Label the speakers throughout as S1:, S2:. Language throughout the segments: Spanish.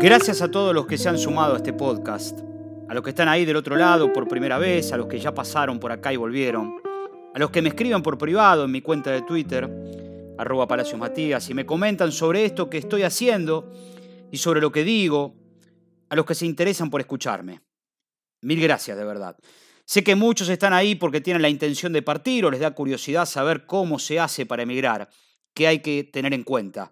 S1: Gracias a todos los que se han sumado a este podcast, a los que están ahí del otro lado por primera vez, a los que ya pasaron por acá y volvieron, a los que me escriben por privado en mi cuenta de Twitter, arroba Palacios Matías, y me comentan sobre esto que estoy haciendo y sobre lo que digo, a los que se interesan por escucharme. Mil gracias, de verdad. Sé que muchos están ahí porque tienen la intención de partir o les da curiosidad saber cómo se hace para emigrar, qué hay que tener en cuenta.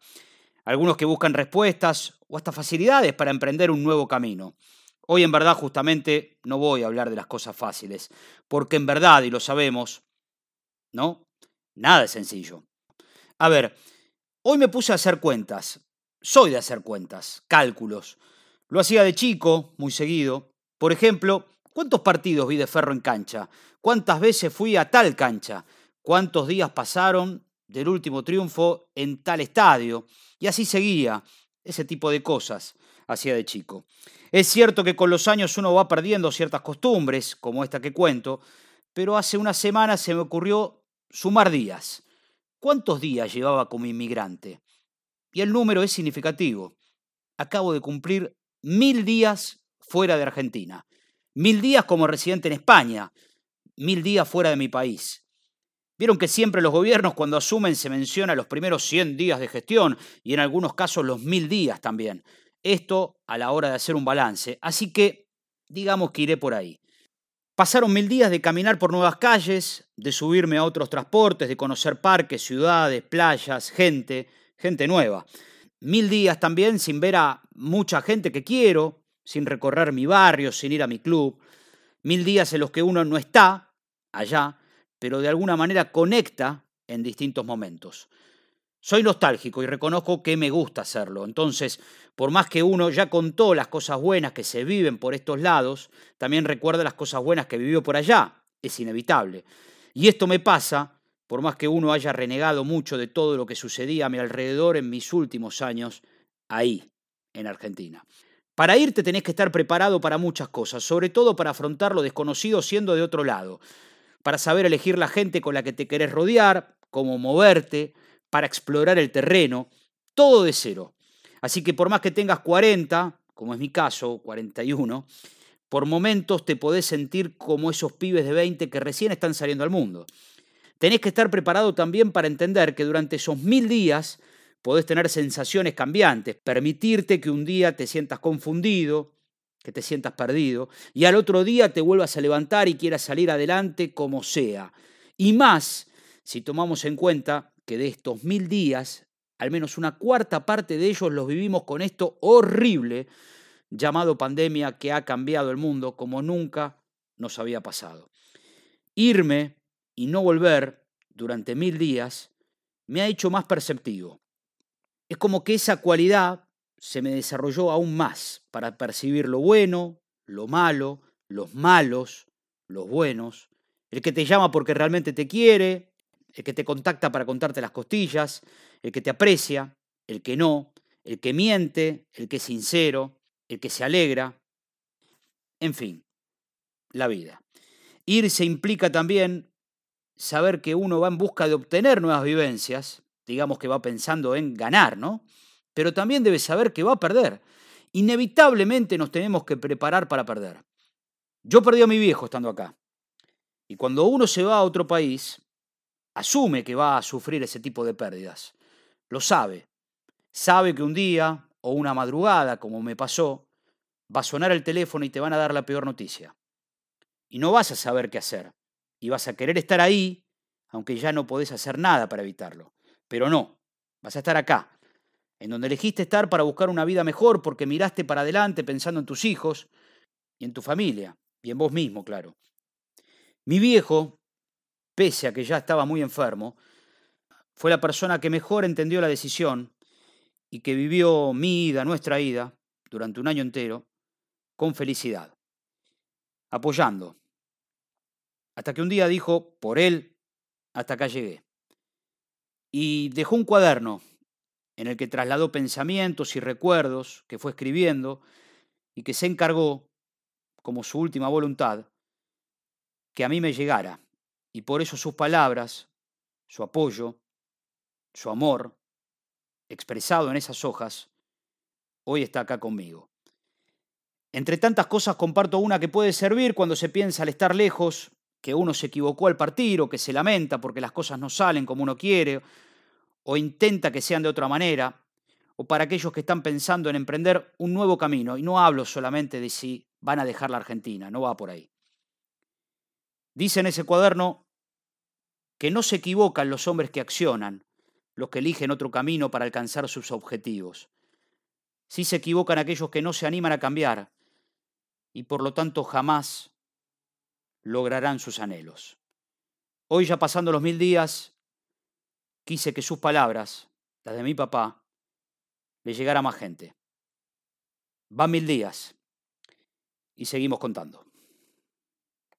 S1: Algunos que buscan respuestas o hasta facilidades para emprender un nuevo camino. Hoy en verdad justamente no voy a hablar de las cosas fáciles, porque en verdad, y lo sabemos, ¿no? Nada es sencillo. A ver, hoy me puse a hacer cuentas. Soy de hacer cuentas, cálculos. Lo hacía de chico, muy seguido. Por ejemplo, ¿cuántos partidos vi de Ferro en cancha? ¿Cuántas veces fui a tal cancha? ¿Cuántos días pasaron del último triunfo en tal estadio? Y así seguía. Ese tipo de cosas hacía de chico. Es cierto que con los años uno va perdiendo ciertas costumbres, como esta que cuento, pero hace unas semanas se me ocurrió sumar días. ¿Cuántos días llevaba como inmigrante? Y el número es significativo. Acabo de cumplir mil días fuera de Argentina. Mil días como residente en España. Mil días fuera de mi país. Vieron que siempre los gobiernos cuando asumen se menciona los primeros 100 días de gestión y en algunos casos los mil días también. Esto a la hora de hacer un balance. Así que digamos que iré por ahí. Pasaron mil días de caminar por nuevas calles, de subirme a otros transportes, de conocer parques, ciudades, playas, gente, gente nueva. Mil días también sin ver a mucha gente que quiero, sin recorrer mi barrio, sin ir a mi club. Mil días en los que uno no está allá, pero de alguna manera conecta en distintos momentos. Soy nostálgico y reconozco que me gusta hacerlo. Entonces, por más que uno ya contó las cosas buenas que se viven por estos lados, también recuerda las cosas buenas que vivió por allá. Es inevitable. Y esto me pasa por más que uno haya renegado mucho de todo lo que sucedía a mi alrededor en mis últimos años ahí, en Argentina. Para irte tenés que estar preparado para muchas cosas, sobre todo para afrontar lo desconocido siendo de otro lado para saber elegir la gente con la que te querés rodear, cómo moverte, para explorar el terreno, todo de cero. Así que por más que tengas 40, como es mi caso, 41, por momentos te podés sentir como esos pibes de 20 que recién están saliendo al mundo. Tenés que estar preparado también para entender que durante esos mil días podés tener sensaciones cambiantes, permitirte que un día te sientas confundido, que te sientas perdido, y al otro día te vuelvas a levantar y quieras salir adelante como sea. Y más si tomamos en cuenta que de estos mil días, al menos una cuarta parte de ellos los vivimos con esto horrible llamado pandemia que ha cambiado el mundo como nunca nos había pasado. Irme y no volver durante mil días me ha hecho más perceptivo. Es como que esa cualidad se me desarrolló aún más para percibir lo bueno, lo malo, los malos, los buenos, el que te llama porque realmente te quiere, el que te contacta para contarte las costillas, el que te aprecia, el que no, el que miente, el que es sincero, el que se alegra, en fin, la vida. Irse implica también saber que uno va en busca de obtener nuevas vivencias, digamos que va pensando en ganar, ¿no? Pero también debe saber que va a perder. Inevitablemente nos tenemos que preparar para perder. Yo perdí a mi viejo estando acá. Y cuando uno se va a otro país, asume que va a sufrir ese tipo de pérdidas. Lo sabe. Sabe que un día o una madrugada, como me pasó, va a sonar el teléfono y te van a dar la peor noticia. Y no vas a saber qué hacer. Y vas a querer estar ahí, aunque ya no podés hacer nada para evitarlo. Pero no, vas a estar acá, en donde elegiste estar para buscar una vida mejor porque miraste para adelante pensando en tus hijos y en tu familia, y en vos mismo, claro. Mi viejo, pese a que ya estaba muy enfermo, fue la persona que mejor entendió la decisión y que vivió mi ida, nuestra ida, durante un año entero, con felicidad, apoyando. Hasta que un día dijo, por él, hasta acá llegué. Y dejó un cuaderno en el que trasladó pensamientos y recuerdos que fue escribiendo y que se encargó, como su última voluntad, que a mí me llegara. Y por eso sus palabras, su apoyo, su amor, expresado en esas hojas, hoy está acá conmigo. Entre tantas cosas comparto una que puede servir cuando se piensa al estar lejos, que uno se equivocó al partir o que se lamenta porque las cosas no salen como uno quiere o intenta que sean de otra manera, o para aquellos que están pensando en emprender un nuevo camino. Y no hablo solamente de si van a dejar la Argentina, no va por ahí. Dice en ese cuaderno que no se equivocan los hombres que accionan, los que eligen otro camino para alcanzar sus objetivos. Sí se equivocan aquellos que no se animan a cambiar y por lo tanto jamás lograrán sus anhelos. Hoy ya pasando los mil días, quise que sus palabras, las de mi papá, le llegara a más gente. Van mil días y seguimos contando.